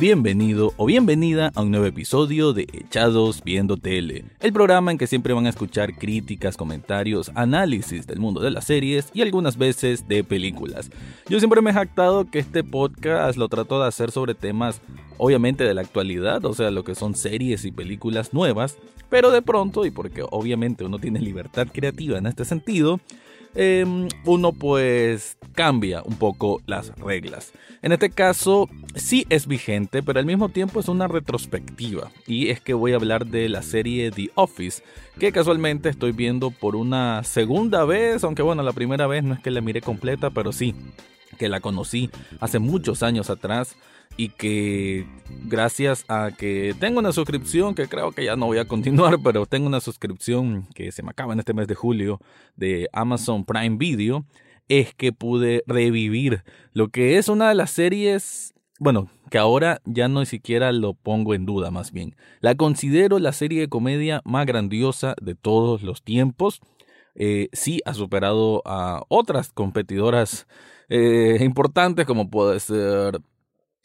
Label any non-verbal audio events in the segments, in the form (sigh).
Bienvenido o bienvenida a un nuevo episodio de Echados Viendo Tele, el programa en que siempre van a escuchar críticas, comentarios, análisis del mundo de las series y algunas veces de películas. Yo siempre me he jactado que este podcast lo trato de hacer sobre temas obviamente de la actualidad, o sea, lo que son series y películas nuevas, pero de pronto, y porque obviamente uno tiene libertad creativa en este sentido, Em, uno pues cambia un poco las reglas. En este caso sí es vigente, pero al mismo tiempo es una retrospectiva. Y es que voy a hablar de la serie The Office, que casualmente estoy viendo por una segunda vez, aunque bueno, la primera vez no es que la mire completa, pero sí, que la conocí hace muchos años atrás y que gracias a que tengo una suscripción que creo que ya no voy a continuar, (laughs) pero tengo una suscripción que se me acaba en este mes de julio de Amazon Prime Video, es que pude revivir lo que es una de las series, bueno, que ahora ya no siquiera lo pongo en duda más bien. La considero la serie de comedia más grandiosa de todos los tiempos. Eh, sí ha superado a otras competidoras eh, importantes como puede ser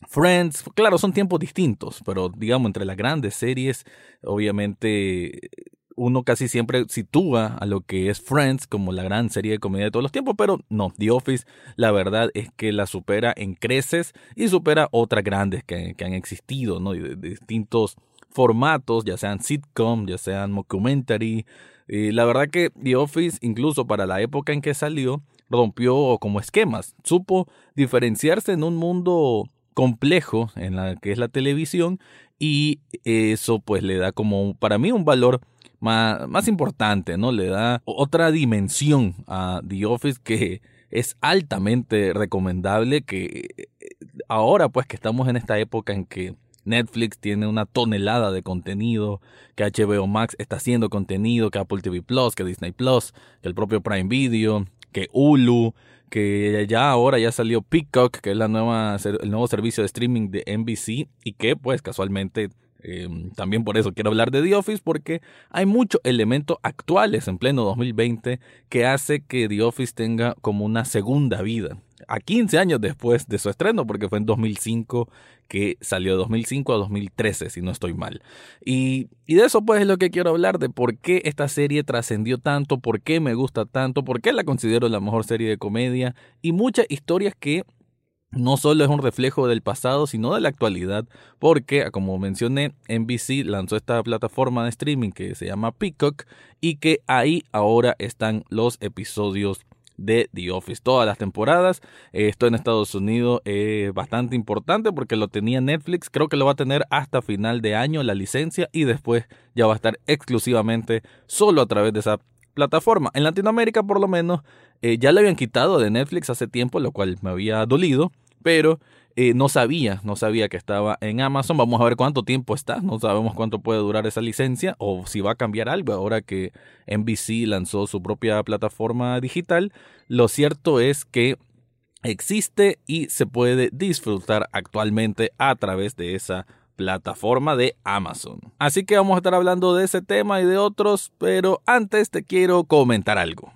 Friends, claro, son tiempos distintos, pero digamos, entre las grandes series, obviamente uno casi siempre sitúa a lo que es Friends como la gran serie de comedia de todos los tiempos, pero no, The Office la verdad es que la supera en creces y supera otras grandes que, han existido, ¿no? De, distintos formatos, ya sean sitcom, ya sean mockumentary. Y la verdad que The Office, incluso para la época en que salió, rompió como esquemas, supo diferenciarse en un mundo complejo en la que es la televisión y eso pues le da como para mí un valor más, más importante, ¿no? Le da otra dimensión a The Office que es altamente recomendable que eh, ahora pues que estamos en esta época en que Netflix tiene una tonelada de contenido, que HBO Max está haciendo contenido, que Apple TV Plus, que Disney Plus, que el propio Prime Video, que Hulu, que ya ahora ya salió Peacock, que es la nueva, el nuevo servicio de streaming de NBC y que pues casualmente em, también por eso quiero hablar de The Office porque hay muchos elementos actuales en pleno 2020 que hace que The Office tenga como una segunda vida a 15 años después de su estreno, porque fue en 2005 que salió de 2005 a 2013, si no estoy mal. Y, y de eso pues es lo que quiero hablar, de por qué esta serie trascendió tanto, por qué me gusta tanto, por qué la considero la mejor serie de comedia y muchas historias que no solo es un reflejo del pasado, sino de la actualidad, porque, como mencioné, NBC lanzó esta plataforma de streaming que se llama Peacock y que ahí ahora están los episodios de The Office. Todas las temporadas. esto en Estados Unidos es bastante importante porque lo tenía Netflix. Creo que lo va a tener hasta final de año la licencia y después ya va a estar exclusivamente solo a través de esa plataforma. En Latinoamérica por lo menos eh, ya le habían quitado de Netflix hace tiempo, lo cual me había dolido. Pero eh, no sabía, no sabía que estaba en Amazon. Vamos a ver cuánto tiempo está. No sabemos cuánto puede durar esa licencia o si va a cambiar algo ahora que NBC lanzó su propia plataforma digital. Lo cierto es que existe y se puede disfrutar actualmente a través de esa plataforma de Amazon. Así que vamos a estar hablando de ese tema y de otros, pero antes te quiero comentar algo.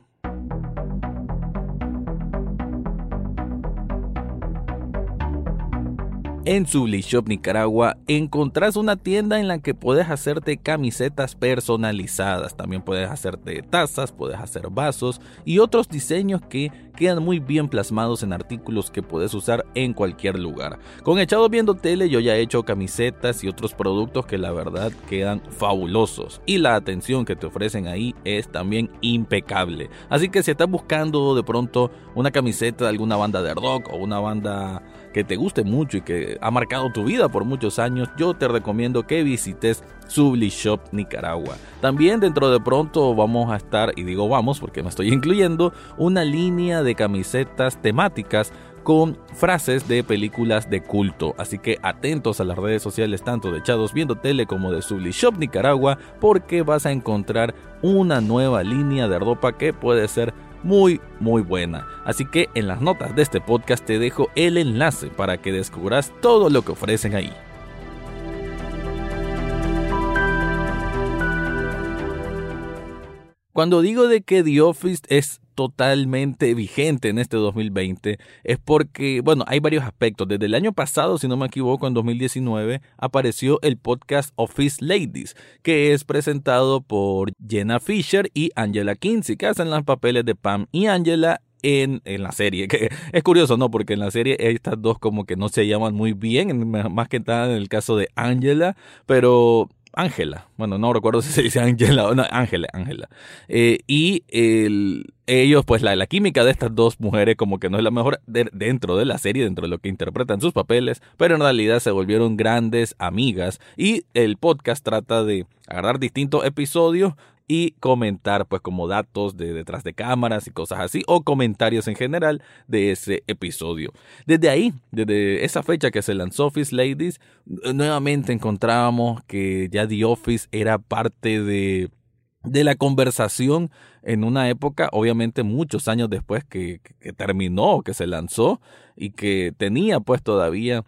En Sublishop Nicaragua encontrás una tienda en la que puedes hacerte camisetas personalizadas. También puedes hacerte tazas, puedes hacer vasos y otros diseños que quedan muy bien plasmados en artículos que puedes usar en cualquier lugar. Con Echado Viendo Tele yo ya he hecho camisetas y otros productos que la verdad quedan fabulosos. Y la atención que te ofrecen ahí es también impecable. Así que si estás buscando de pronto una camiseta de alguna banda de rock o una banda que te guste mucho y que ha marcado tu vida por muchos años, yo te recomiendo que visites Subli Shop Nicaragua. También dentro de pronto vamos a estar, y digo vamos porque me estoy (laughs) incluyendo, una línea de camisetas temáticas con frases de películas de culto. Así que atentos a las redes sociales tanto de Echados Viendo Tele como de Subli Shop Nicaragua porque vas a encontrar una nueva línea de ropa que puede ser muy muy buena. Así que en las notas de este podcast te dejo el enlace para que descubras todo lo que ofrecen ahí. Cuando digo de que The Office es totalmente vigente en este 2020 es porque, bueno, hay varios aspectos. Desde el año pasado, si no me equivoco, en 2019, apareció el podcast Office Ladies, que es presentado por Jenna Fisher y Angela Kinsey, que hacen los papeles de Pam y Angela en, en, la serie. Que es curioso, ¿no? Porque en la serie estas dos como que no se llaman muy bien, más que nada en el caso de Angela, pero Ángela. Bueno, no recuerdo (laughs) si se dice Ángela o no, Ángela, Ángela. Eh, y el, ellos, pues la, la, química de estas dos mujeres como que no es la mejor dentro de la serie, dentro de lo que interpretan sus papeles, pero en realidad se volvieron grandes amigas y el podcast trata de agarrar distintos episodios y comentar pues como datos de detrás de cámaras y cosas así o comentarios en general de ese episodio. Desde ahí, desde esa fecha que se lanzó Office Ladies, nuevamente encontrábamos que ya The Office era parte de de la conversación en una época, obviamente muchos años después que, que, terminó, que se lanzó y que tenía pues todavía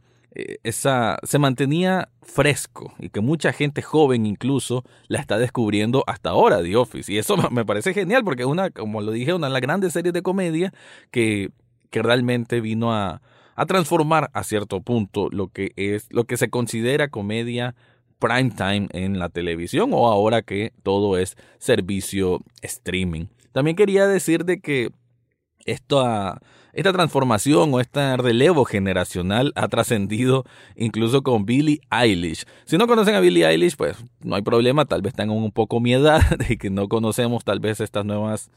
esa, se mantenía fresco y que mucha gente joven incluso la está descubriendo hasta ahora The Office. Y eso (laughs) me parece genial porque es una, como lo dije, una de las grandes series de comedia que, que realmente vino a, a transformar a cierto punto lo que es, lo que se considera comedia prime time en la televisión o ahora que todo es servicio streaming. También quería decir de que esto ha esta transformación o este relevo generacional ha trascendido incluso con Billie Eilish. Si no conocen a Billie Eilish, pues no hay problema, tal vez tengan un poco miedo de (laughs) que no conocemos tal vez estas nuevas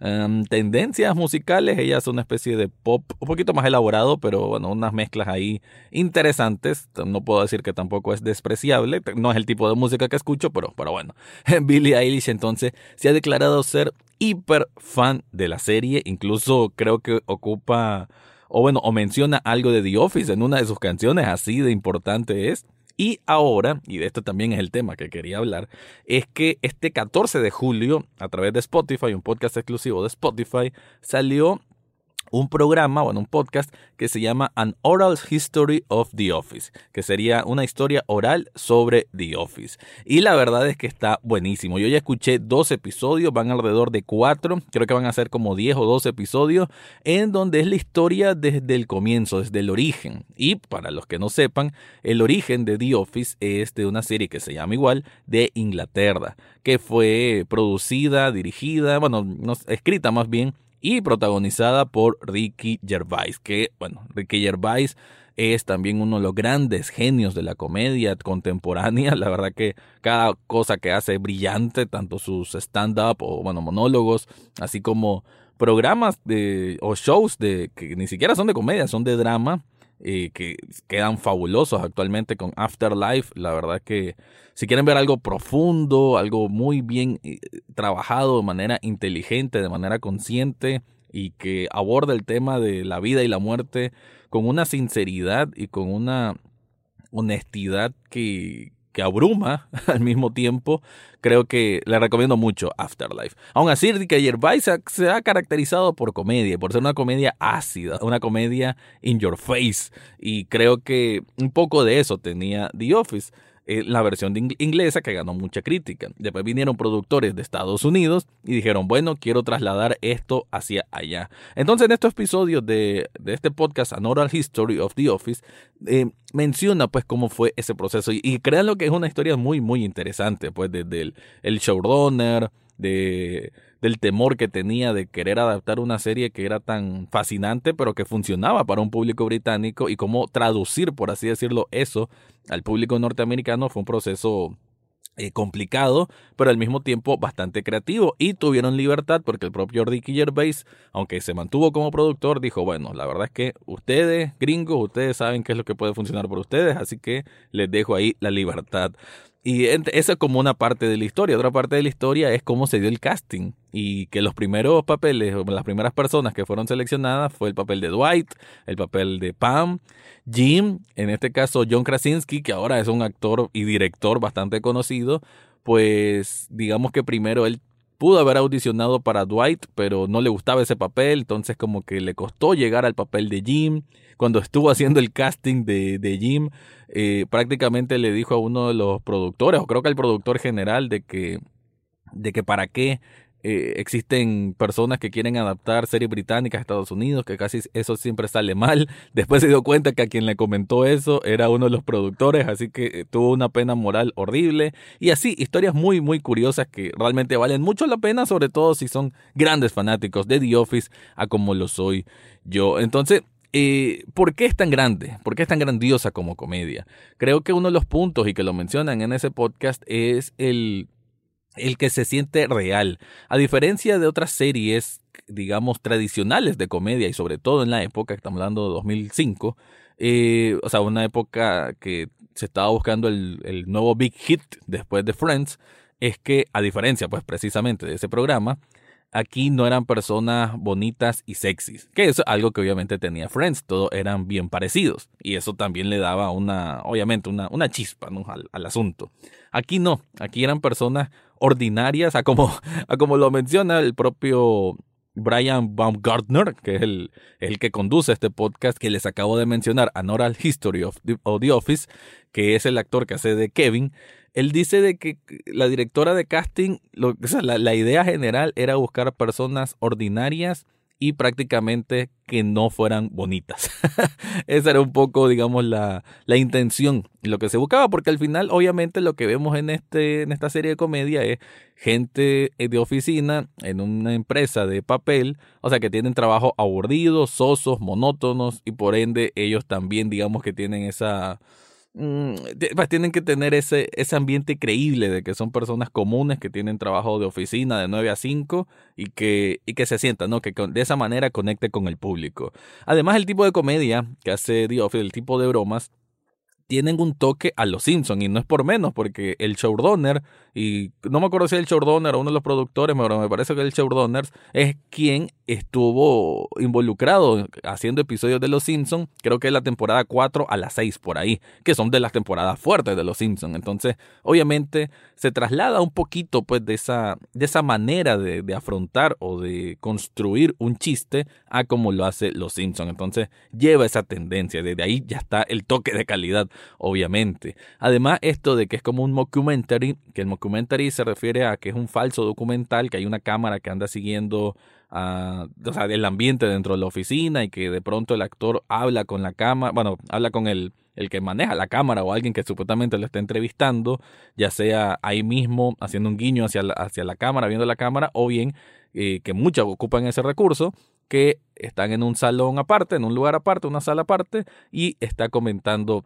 em, tendencias musicales. Ella es una especie de pop un poquito más elaborado, pero bueno, unas mezclas ahí interesantes. No puedo decir que tampoco es despreciable. No es el tipo de música que escucho, pero, pero bueno. (laughs) Billie Eilish entonces se ha declarado ser hiper fan de la serie, incluso creo que ocupa, o bueno, o menciona algo de The Office en una de sus canciones, así de importante es. Y ahora, y de esto también es el tema que quería hablar, es que este 14 de julio, a través de Spotify, un podcast exclusivo de Spotify, salió un programa, bueno, un podcast que se llama An Oral History of the Office, que sería una historia oral sobre The Office. Y la verdad es que está buenísimo. Yo ya escuché dos episodios, van alrededor de cuatro, creo que van a ser como diez o dos episodios, en donde es la historia desde el comienzo, desde el origen. Y para los que no sepan, el origen de The Office es de una serie que se llama igual, de Inglaterra, que fue producida, dirigida, bueno, no, escrita más bien y protagonizada por Ricky Gervais, que, bueno, Ricky Gervais es también uno de los grandes genios de la comedia contemporánea. (laughs) La verdad que cada cosa que hace es brillante, tanto sus stand-up o, bueno, monólogos, así como programas de, o shows de, que ni siquiera son de comedia, son de drama, que quedan fabulosos actualmente con Afterlife. La verdad que si quieren ver algo profundo, algo muy bien eh, trabajado de manera inteligente, de manera consciente y que aborda el tema de la vida y la muerte con una sinceridad y con una honestidad que, que abruma (laughs) al mismo tiempo, creo que le recomiendo mucho Afterlife. Aún así, Rick Gervais se ha caracterizado por comedia, por ser una comedia ácida, una comedia in your face, y creo que un poco de eso tenía The Office. Eh, la versión de inglesa que ganó mucha crítica. Después vinieron productores de Estados Unidos y dijeron, bueno, quiero trasladar esto hacia allá. Entonces en estos episodios de, este podcast, An Oral History of the Office, eh, menciona pues cómo fue ese proceso y, y créanlo que es una historia muy, muy interesante, pues desde el, el showrunner, de del temor que tenía de querer adaptar una serie que era tan fascinante, pero que funcionaba para un público británico y cómo traducir, por así decirlo, eso al público norteamericano fue un proceso eh, complicado, pero al mismo tiempo bastante creativo y tuvieron libertad porque el propio Ricky Gervais, aunque se mantuvo como productor, dijo, bueno, la verdad es que ustedes, gringos, ustedes saben qué es lo que puede funcionar por ustedes, así que les dejo ahí la libertad. Y esa es como una parte de la historia. Otra parte de la historia es cómo se dio el casting. Y que los primeros papeles, las primeras personas que fueron seleccionadas fue el papel de Dwight, el papel de Pam, Jim, en este caso John Krasinski, que ahora es un actor y director bastante conocido. Pues digamos que primero él pudo haber audicionado para Dwight, pero no le gustaba ese papel, entonces como que le costó llegar al papel de Jim. Cuando estuvo haciendo el casting de, de Jim, eh, prácticamente le dijo a uno de los productores, o creo que al productor general, de que, de que para qué eh, existen personas que quieren adaptar series británicas a Estados Unidos, que casi eso siempre sale mal. (laughs) Después se dio cuenta que a quien le comentó eso era uno de los productores, así que eh, tuvo una pena moral horrible. Y así, historias muy, muy curiosas que realmente valen mucho la pena, sobre todo si son grandes fanáticos de The Office, a como lo soy yo. Entonces, eh, ¿Por qué es tan grande? ¿Por qué es tan grandiosa como comedia? Creo que uno de los puntos, y que lo mencionan en ese podcast, es el el que se siente real. A diferencia de otras series, digamos, tradicionales de comedia y sobre todo en la época, estamos hablando de 2005, eh, o sea, una época que se estaba buscando el, el nuevo big hit después de Friends, es que a diferencia, pues precisamente de ese programa, aquí no eran personas bonitas y sexys, que es algo que obviamente tenía Friends, todos eran bien parecidos y eso también le daba una, obviamente, una, una chispa al, al, asunto. Aquí no, aquí eran personas ordinarias, a como, a como lo menciona el propio Brian Baumgartner, que es el, el, que conduce este podcast que les acabo de mencionar, An Oral History of the, Office, que es el actor que hace de Kevin. Él dice de que la directora de casting, la idea general era buscar personas ordinarias y prácticamente que no fueran bonitas. (laughs) Esa era un poco, digamos, la, la intención, lo que se buscaba, porque al final, obviamente, lo que vemos en, este, en esta serie de comedia es gente de oficina en una empresa de papel, o sea, que tienen trabajo aburridos, sosos, monótonos, y por ende ellos también, digamos, que tienen esa Mm, pues tienen que tener ese, ambiente creíble de que son personas comunes que tienen trabajo de oficina de 9 a 5 y que, se sientan, ¿no? Que de esa manera conecte con el público. Además, el tipo de comedia que hace The Office, el tipo de bromas, tienen un toque a los Simpsons y no es por menos porque el showrunner y no me acuerdo si el showrunner o uno de los productores, pero me parece que el showrunner es quien estuvo involucrado haciendo episodios de Los Simpsons, creo que es la temporada 4 a la 6 por ahí, que son de las temporadas fuertes de Los Simpsons. Entonces, obviamente se traslada un poquito pues de esa de esa manera de, de afrontar o de construir un chiste a como lo hace Los Simpsons. Entonces, lleva esa tendencia, desde ahí ya está el toque de calidad obviamente. Además, esto de que es como un mockumentary, que el mockumentary se refiere a que es un falso documental, que hay una cámara que anda siguiendo a, o sea, el ambiente dentro de la oficina y que de pronto el actor habla con la cámara, bueno, habla con el, el que maneja la cámara o alguien que supuestamente lo está entrevistando, ya sea ahí mismo haciendo un guiño hacia la, hacia la cámara, viendo la cámara, o bien eh, que muchos ocupan ese recurso, que están en un salón aparte, en un lugar aparte, una sala aparte, y está comentando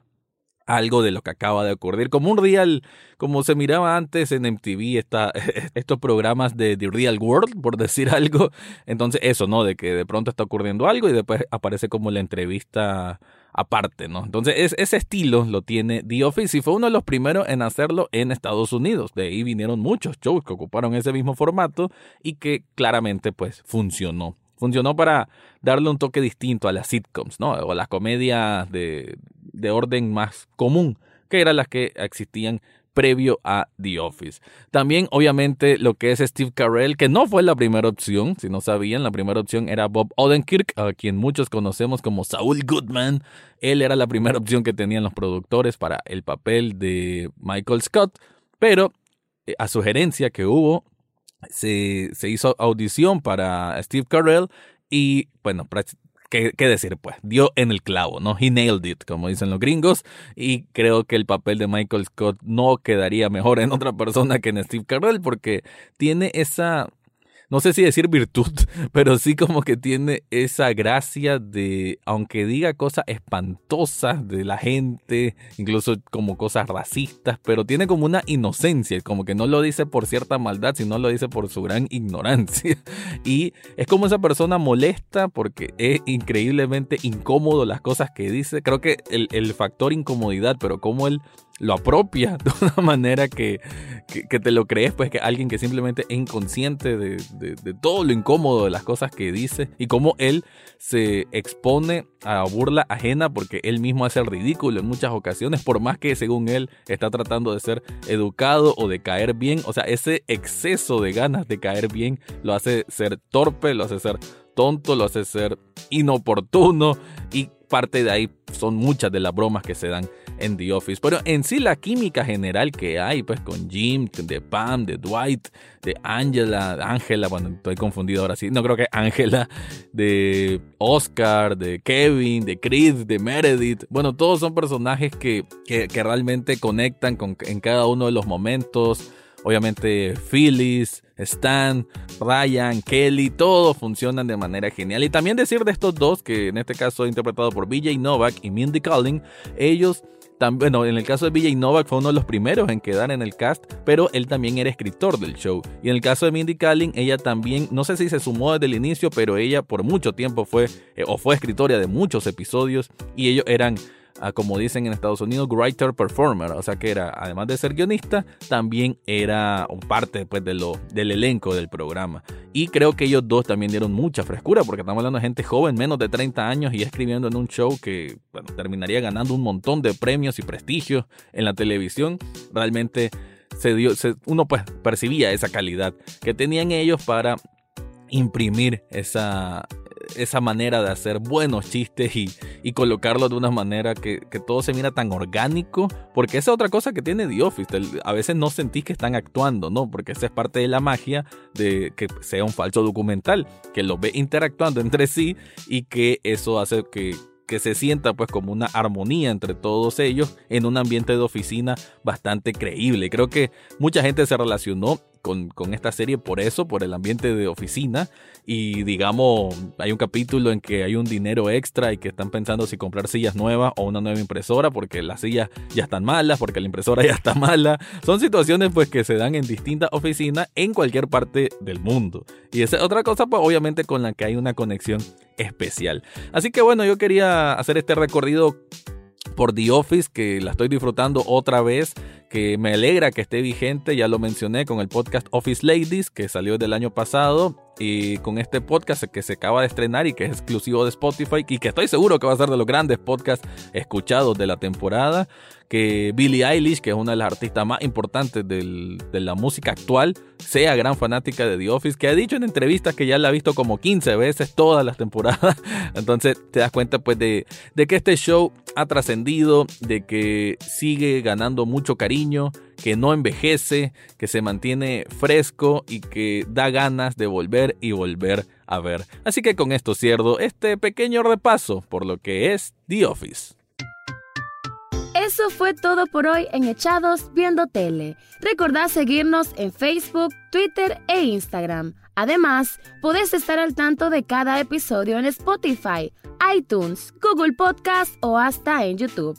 algo de lo que acaba de ocurrir. Como un real, como se miraba antes en MTV, (laughs) estos programas de The Real World, por decir (laughs) algo. Entonces, eso, ¿no? De que de pronto está ocurriendo algo y después aparece como la entrevista aparte, ¿no? Entonces, ese estilo lo tiene The Office y fue uno de los primeros en hacerlo en Estados Unidos. De ahí vinieron muchos shows que ocuparon ese mismo formato y que claramente, pues, funcionó funcionó para darle un toque distinto a las sitcoms, ¿no? O a las comedias de, de orden más común, que eran las que existían previo a The Office. También, obviamente, lo que es Steve Carell, que no fue la primera opción, si no sabían, la primera opción era Bob Odenkirk, a quien muchos conocemos como Saul Goodman. Él era la primera opción que tenían los productores para el papel de Michael Scott, pero eh, a sugerencia que hubo, se, se hizo audición para Steve Carell y, bueno, ¿Qué, decir? Pues dio en el clavo, ¿no? He nailed it, como dicen los gringos. Y creo que el papel de Michael Scott no quedaría mejor en otra persona que en Steve Carell porque tiene esa no sé si decir virtud, (laughs) pero sí como que tiene esa gracia de, aunque diga cosas espantosas de la gente, incluso como cosas racistas, pero tiene como una inocencia, como que no lo dice por cierta maldad, sino lo dice por su gran ignorancia. (laughs) Y es como esa persona molesta porque es increíblemente incómodo las cosas que dice. Creo que el, el factor incomodidad, pero como él lo apropia (laughs) de una manera que, que, te lo crees, pues que alguien que simplemente es inconsciente de, de, todo lo incómodo de las cosas que dice y cómo él se expone a burla ajena porque él mismo hace el ridículo en muchas ocasiones, por más que según él está tratando de ser educado o de caer bien, o sea, ese exceso de ganas de caer bien lo hace ser torpe, lo hace ser tonto, lo hace ser inoportuno y parte de ahí son muchas de las bromas que se dan en The Office. Pero en sí la química general que hay, pues con Jim, de Pam, de Dwight, de Angela, Angela, bueno, estoy confundido ahora sí, no creo que Angela, de Oscar, de Kevin, de Chris, de Meredith, bueno, todos son personajes que, que, realmente conectan con, en cada uno de los momentos. Obviamente Phyllis, Stan, Ryan, Kelly, todos funcionan de manera genial. Y también decir de estos dos, que en este caso interpretado por BJ Novak y Mindy Kaling, ellos bueno, en el caso de BJ Novak fue uno de los primeros en quedar en el cast, pero él también era escritor del show. Y en el caso de Mindy Kaling, ella también, no sé si se sumó desde el inicio, pero ella por mucho tiempo fue, eh, o fue escritora de muchos episodios, y ellos eran como dicen en Estados Unidos, writer performer, o sea que era, además de ser guionista, también era parte pues, de lo, del elenco del programa. Y creo que ellos dos también dieron mucha frescura, porque estamos hablando de gente joven, menos de 30 años, y escribiendo en un show que terminaría ganando un montón de premios y prestigios en la televisión. Realmente se dio, uno pues percibía esa calidad que tenían ellos para imprimir esa, esa manera de hacer buenos chistes y, y colocarlo de una manera que, todo se mira tan orgánico, porque esa es otra cosa que tiene The Office, a veces no sentís que están actuando, ¿no? Porque esa es parte de la magia de que sea un falso documental, que los ve interactuando entre sí y que eso hace que, que se sienta pues como una armonía entre todos ellos en un ambiente de oficina bastante creíble. Creo que mucha gente se relacionó con, esta serie por eso, por el ambiente de oficina. Y digamos, hay un capítulo en que hay un dinero extra y que están pensando si comprar sillas nuevas o una nueva impresora porque las sillas ya están malas, porque la impresora (laughs) ya está mala. Son situaciones pues que se dan en distintas oficinas en cualquier parte del mundo. Y esa es otra cosa pues obviamente con la que hay una conexión especial. Así que bueno, yo quería hacer este recorrido por The Office, que la estoy disfrutando otra vez, que me alegra que esté vigente, ya lo mencioné con el podcast Office Ladies, que salió del año pasado, y con este podcast que se acaba de estrenar y que es exclusivo de Spotify, y que estoy seguro que va a ser de los grandes podcasts escuchados de la temporada, que Billie Eilish, que es una de las artistas más importantes de la música actual, sea gran fanática de The Office, que ha dicho en entrevistas que ya la ha visto como 15 veces todas las temporadas. (laughs) Entonces te das cuenta pues de, de que este show ha trascendido, de que sigue ganando mucho cariño, que no envejece, que se mantiene fresco y que da ganas de volver y volver a ver. Así que con esto cierro este pequeño repaso por lo que es The Office. Eso fue todo por hoy en Echados Viendo Tele. Recordad seguirnos en Facebook, Twitter e Instagram. Además, podés estar al tanto de cada episodio en Spotify, iTunes, Google Podcast o hasta en YouTube.